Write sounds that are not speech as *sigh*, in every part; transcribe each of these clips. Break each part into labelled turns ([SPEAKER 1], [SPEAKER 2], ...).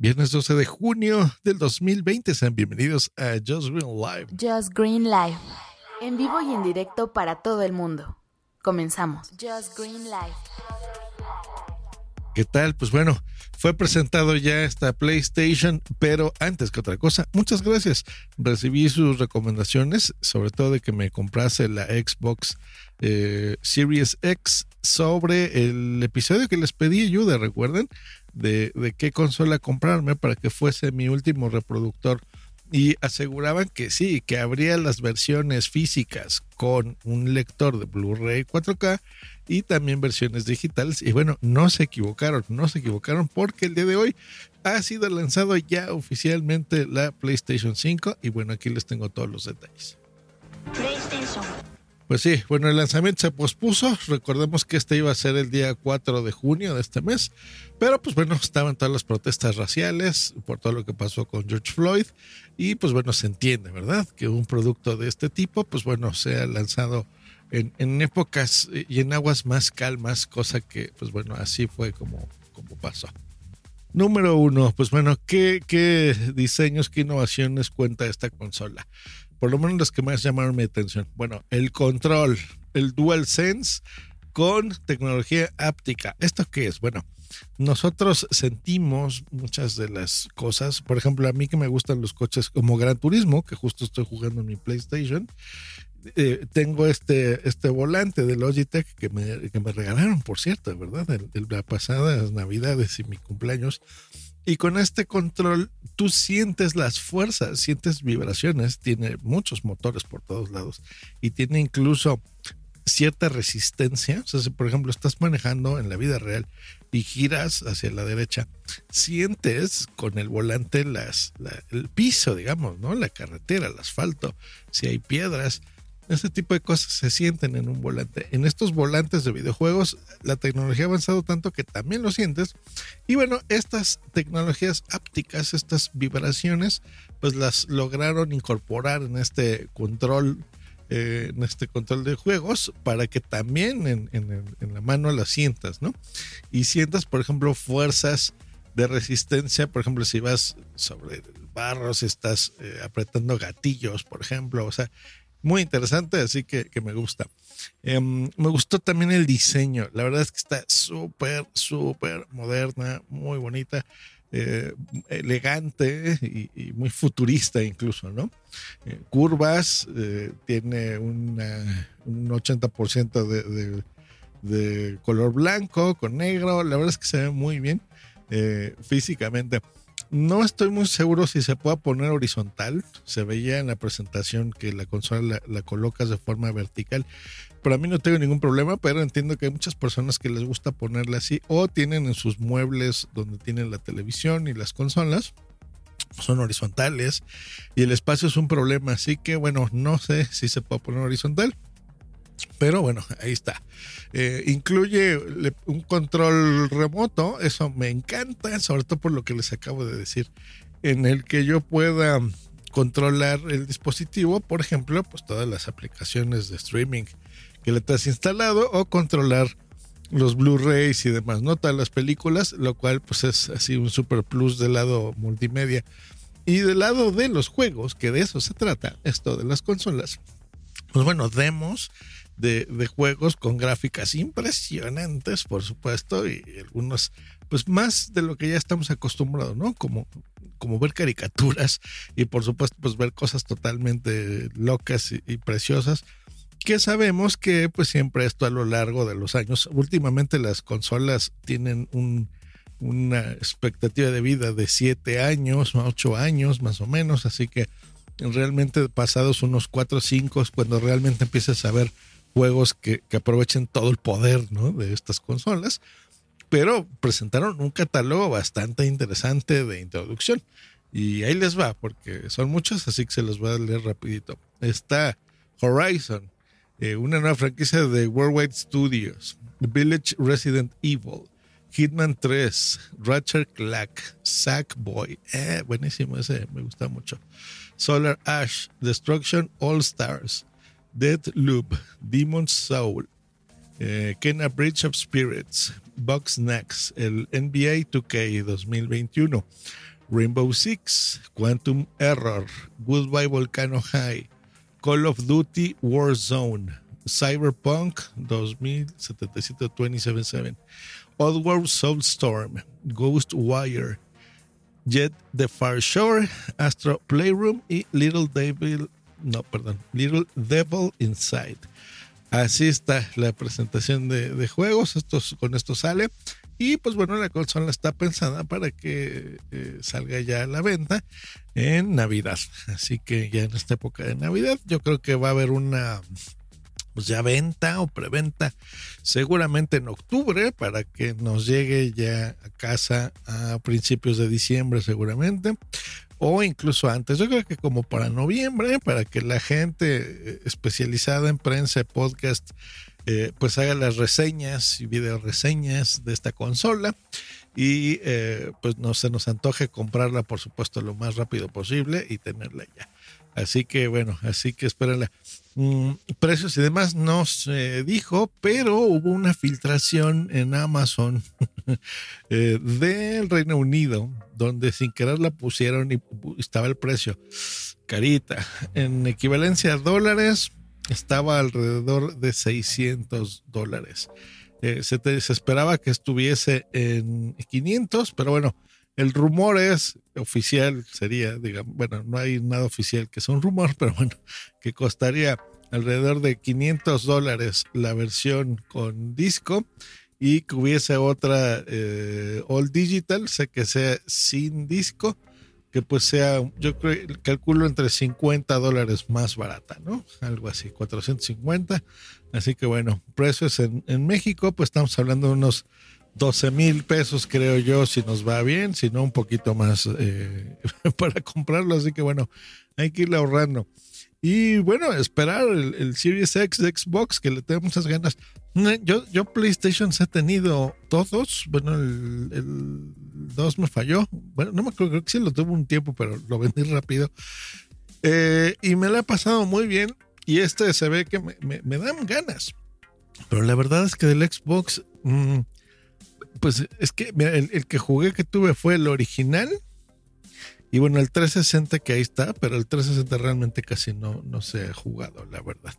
[SPEAKER 1] Viernes 12 de junio del 2020, sean bienvenidos a Just Green Live.
[SPEAKER 2] Just Green Live. En vivo y en directo para todo el mundo. Comenzamos. Just Green Live.
[SPEAKER 1] ¿Qué tal? Pues bueno, fue presentado ya esta PlayStation, pero antes que otra cosa, muchas gracias. Recibí sus recomendaciones, sobre todo de que me comprase la Xbox eh, Series X sobre el episodio que les pedí ayuda, recuerden de, qué consola comprarme para que fuese mi último reproductor y aseguraban que sí, que habría las versiones físicas con un lector de Blu-ray 4K y también versiones digitales. Y bueno, no se equivocaron, no se equivocaron porque el día de hoy ha sido lanzado ya oficialmente la PlayStation 5 y bueno, aquí les tengo todos los detalles. Pues sí, bueno, el lanzamiento se pospuso. Recordemos que este iba a ser el día 4 de junio de este mes. Pero pues bueno, estaban todas las protestas raciales por todo lo que pasó con George Floyd. Y pues bueno, se entiende, ¿verdad? Que un producto de este tipo, pues bueno, sea lanzado en, en épocas y en aguas más calmas, cosa que pues bueno, así fue como, como pasó. Número uno, pues bueno, ¿qué, ¿qué diseños, qué innovaciones cuenta esta consola? Por lo menos las que más llamaron mi atención. Bueno, el control, el DualSense con tecnología áptica. ¿Esto qué es? Bueno, nosotros sentimos muchas de las cosas. Por ejemplo, a mí que me gustan los coches como Gran Turismo, que justo estoy jugando en mi PlayStation. Eh, tengo este, este volante de Logitech que me, que me regalaron, por cierto, ¿verdad? De, de las pasadas navidades y mi cumpleaños. Y con este control tú sientes las fuerzas, sientes vibraciones, tiene muchos motores por todos lados y tiene incluso cierta resistencia. O sea, si por ejemplo estás manejando en la vida real y giras hacia la derecha, sientes con el volante las, la, el piso, digamos, ¿no? La carretera, el asfalto, si hay piedras este tipo de cosas se sienten en un volante. En estos volantes de videojuegos, la tecnología ha avanzado tanto que también lo sientes. Y bueno, estas tecnologías ápticas, estas vibraciones, pues las lograron incorporar en este control, eh, en este control de juegos, para que también en, en, en, la mano las sientas, ¿no? Y sientas, por ejemplo, fuerzas de resistencia, por ejemplo, si vas sobre el barro, si estás eh, apretando gatillos, por ejemplo, o sea, muy interesante, así que, que me gusta. Eh, me gustó también el diseño, la verdad es que está súper, súper moderna, muy bonita, eh, elegante y, muy futurista incluso, ¿no? Eh, curvas, eh, tiene una, un 80% de, de, de, color blanco con negro, la verdad es que se ve muy bien físicamente. No estoy muy seguro si se pueda poner horizontal. Se veía en la presentación que la consola la, la, colocas de forma vertical. Pero a mí no tengo ningún problema, pero entiendo que hay muchas personas que les gusta ponerla así o tienen en sus muebles donde tienen la televisión y las consolas. Son horizontales y el espacio es un problema. Así que bueno, no sé si se puede poner horizontal. Pero bueno, ahí está. Eh, incluye un control remoto, eso me encanta, sobre todo por lo que les acabo de decir, en el que yo pueda controlar el dispositivo, por ejemplo, pues todas las aplicaciones de streaming que le has instalado o controlar los Blu-rays y demás, no todas las películas, lo cual pues es así un super plus del lado multimedia. Y del lado de los juegos, que de eso se trata, esto de las consolas, pues bueno, demos de, de, juegos con gráficas impresionantes, por supuesto, y algunos, pues más de lo que ya estamos acostumbrados, ¿no? Como, como ver caricaturas y por supuesto, pues ver cosas totalmente locas y, y preciosas que sabemos que pues siempre esto a lo largo de los años, últimamente las consolas tienen un, una expectativa de vida de 7 años, 8 años más o menos, así que realmente pasados unos 4 o 5 cuando realmente empiezas a ver juegos que, que, aprovechen todo el poder ¿no? de estas consolas, pero presentaron un catálogo bastante interesante de introducción. Y ahí les va, porque son muchos, así que se los voy a leer rapidito. Está Horizon, eh, una nueva franquicia de Worldwide Studios, Village Resident Evil, Hitman 3, Ratchet Clank, Sackboy, eh, buenísimo ese, me gusta mucho. Solar Ash, Destruction All Stars, Dead Loop, Demon's Soul, eh, Kena Bridge of Spirits, Box Next, el NBA 2K 2021, Rainbow Six, Quantum Error, Goodbye Volcano High, Call of Duty Warzone, Cyberpunk 2077 277, Oddworld Soulstorm, Ghostwire, Jet the Far Shore, Astro Playroom y Little Devil, no, perdón, Little Devil Inside. Así está la presentación de, juegos. Estos, con esto sale. Y pues bueno, la consola está pensada para que eh, salga ya a la venta en Navidad. Así que ya en esta época de Navidad, yo creo que va a haber una pues ya venta o preventa seguramente en octubre para que nos llegue ya a casa a principios de diciembre seguramente o incluso antes. Yo creo que como para noviembre, para que la gente eh, especializada en prensa, podcast, eh, pues haga las reseñas y video reseñas de esta consola y eh, pues no se nos antoje comprarla por supuesto lo más rápido posible y tenerla ya. Así que bueno, así que espérenla. Mm, precios y demás no se dijo, pero hubo una filtración en Amazon *laughs* eh, del Reino Unido, donde sin querer la pusieron y estaba el precio carita. En equivalencia a dólares, estaba alrededor de 600 dólares. Eh, se, se esperaba que estuviese en 500, pero bueno, el rumor es oficial, sería, digamos, bueno, no hay nada oficial que sea un rumor, *laughs* pero bueno, que costaría alrededor de 500 dólares la versión con disco y que hubiese otra eh, all digital, sé que sea sin disco, que pues sea, yo creo, calculo entre 50 dólares más barata, ¿no? Algo así, 450. Así que bueno, precios en, en México, pues estamos hablando de unos 12 mil pesos, creo yo, si nos va bien, si no, un poquito más eh, *laughs* para comprarlo. Así que bueno, hay que irle ahorrando. Y bueno, esperar el, Series X de Xbox, que le tengo muchas ganas. Yo, yo PlayStation he tenido todos. Bueno, el, 2 me falló. Bueno, no me acuerdo, creo que sí lo tuve un tiempo, pero lo vendí rápido. Eh, y me lo he pasado muy bien. Y este se ve que me, dan ganas. Pero la verdad es que del Xbox, mm, pues es que el, que jugué que tuve fue el original. Y bueno, el 360 que ahí está, pero el 360 realmente casi no, no se ha jugado, la verdad.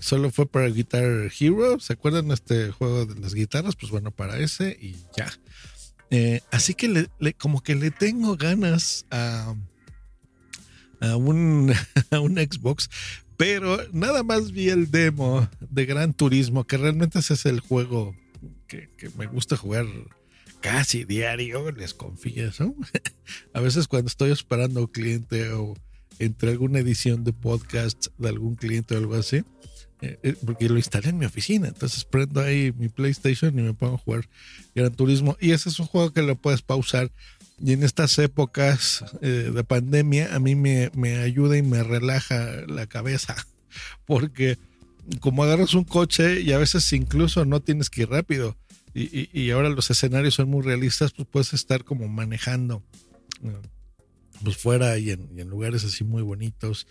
[SPEAKER 1] Solo fue para Guitar Hero. ¿Se acuerdan este juego de las guitarras? Pues bueno, para ese y ya. Eh, así que como que le tengo ganas a, a, un, *laughs* a un Xbox, pero nada más vi el demo de Gran Turismo, que realmente ese es el juego que, me gusta jugar casi diario, les confieso. *laughs* a veces cuando estoy esperando a un cliente o entre alguna edición de podcast de algún cliente o algo así, eh, eh, porque lo instalé en mi oficina, entonces prendo ahí mi PlayStation y me pongo a jugar Gran Turismo. Y ese es un juego que lo puedes pausar. Y en estas épocas eh, de pandemia a mí me, me ayuda y me relaja la cabeza, *laughs* porque como agarras un coche y a veces incluso no tienes que ir rápido y, ahora los escenarios son muy realistas, pues puedes estar como manejando pues fuera y en, lugares así muy bonitos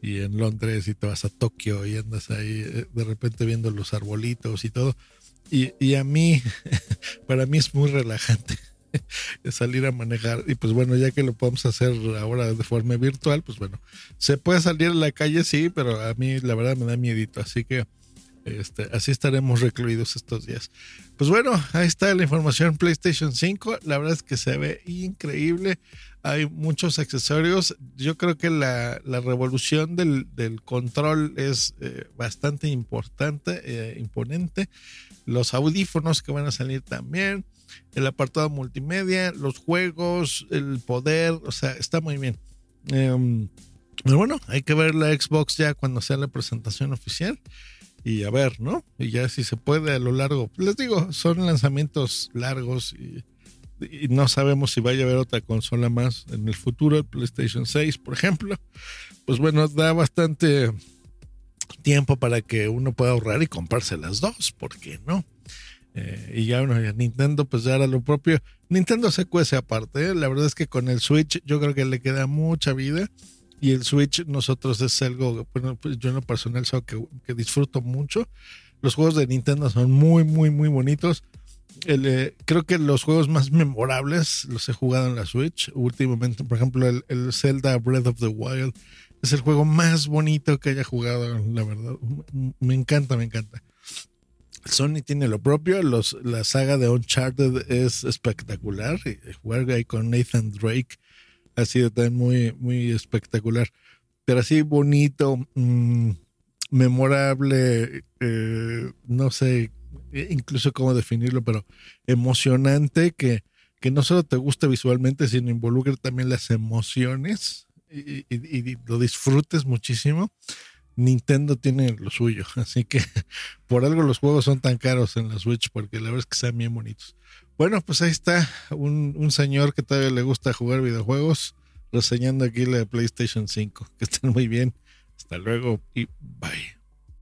[SPEAKER 1] y en Londres y te vas a Tokio y andas ahí eh, de repente viendo los arbolitos y todo. Y, y a mí, *laughs* para mí es muy relajante *laughs* salir a manejar. Y pues bueno, ya que lo podemos hacer ahora de forma virtual, pues bueno, se puede salir a la calle, sí, pero a mí la verdad me da miedito. Así que este, así estaremos recluidos estos días. Pues bueno, ahí está la información PlayStation 5. La verdad es que se ve increíble. Hay muchos accesorios. Yo creo que la, revolución del, control es eh, bastante importante, eh, imponente. Los audífonos que van a salir también. El apartado multimedia, los juegos, el poder. O sea, está muy bien. Em, pero bueno, hay que ver la Xbox ya cuando sea la presentación oficial y a ver, ¿no? Y ya si se puede a lo largo, les digo, son lanzamientos largos y, no sabemos si vaya a haber otra consola más en el futuro, el PlayStation 6, por ejemplo. Pues bueno, da bastante tiempo para que uno pueda ahorrar y comprarse las dos, ¿por qué no? Eh, y ya bueno, Nintendo pues ya era lo propio. Nintendo se cuece aparte, ¿eh? la verdad es que con el Switch yo creo que le queda mucha vida y el Switch nosotros es algo, bueno, pues yo en lo personal que, disfruto mucho. Los juegos de Nintendo son muy, muy, muy bonitos. Eh, creo que los juegos más memorables los he jugado en la Switch últimamente. Por ejemplo, el, el Zelda Breath of the Wild es el juego más bonito que haya jugado, la verdad. Me encanta, me encanta. Sony tiene lo propio, los, la saga de Uncharted es espectacular. Jugar ahí con Nathan Drake ha sido también muy, muy espectacular. Pero así bonito, mm, memorable, eh, no sé eh, incluso cómo definirlo, pero emocionante que, que no solo te guste visualmente, sino involucre también las emociones y lo disfrutes muchísimo. Nintendo tiene lo suyo, *laughs* así que por algo los juegos son tan caros en la Switch, porque la verdad es que están bien bonitos. Bueno, pues ahí está un, un señor que todavía le gusta jugar videojuegos, reseñando aquí la PlayStation 5. *laughs* Que estén muy bien. Hasta luego y bye.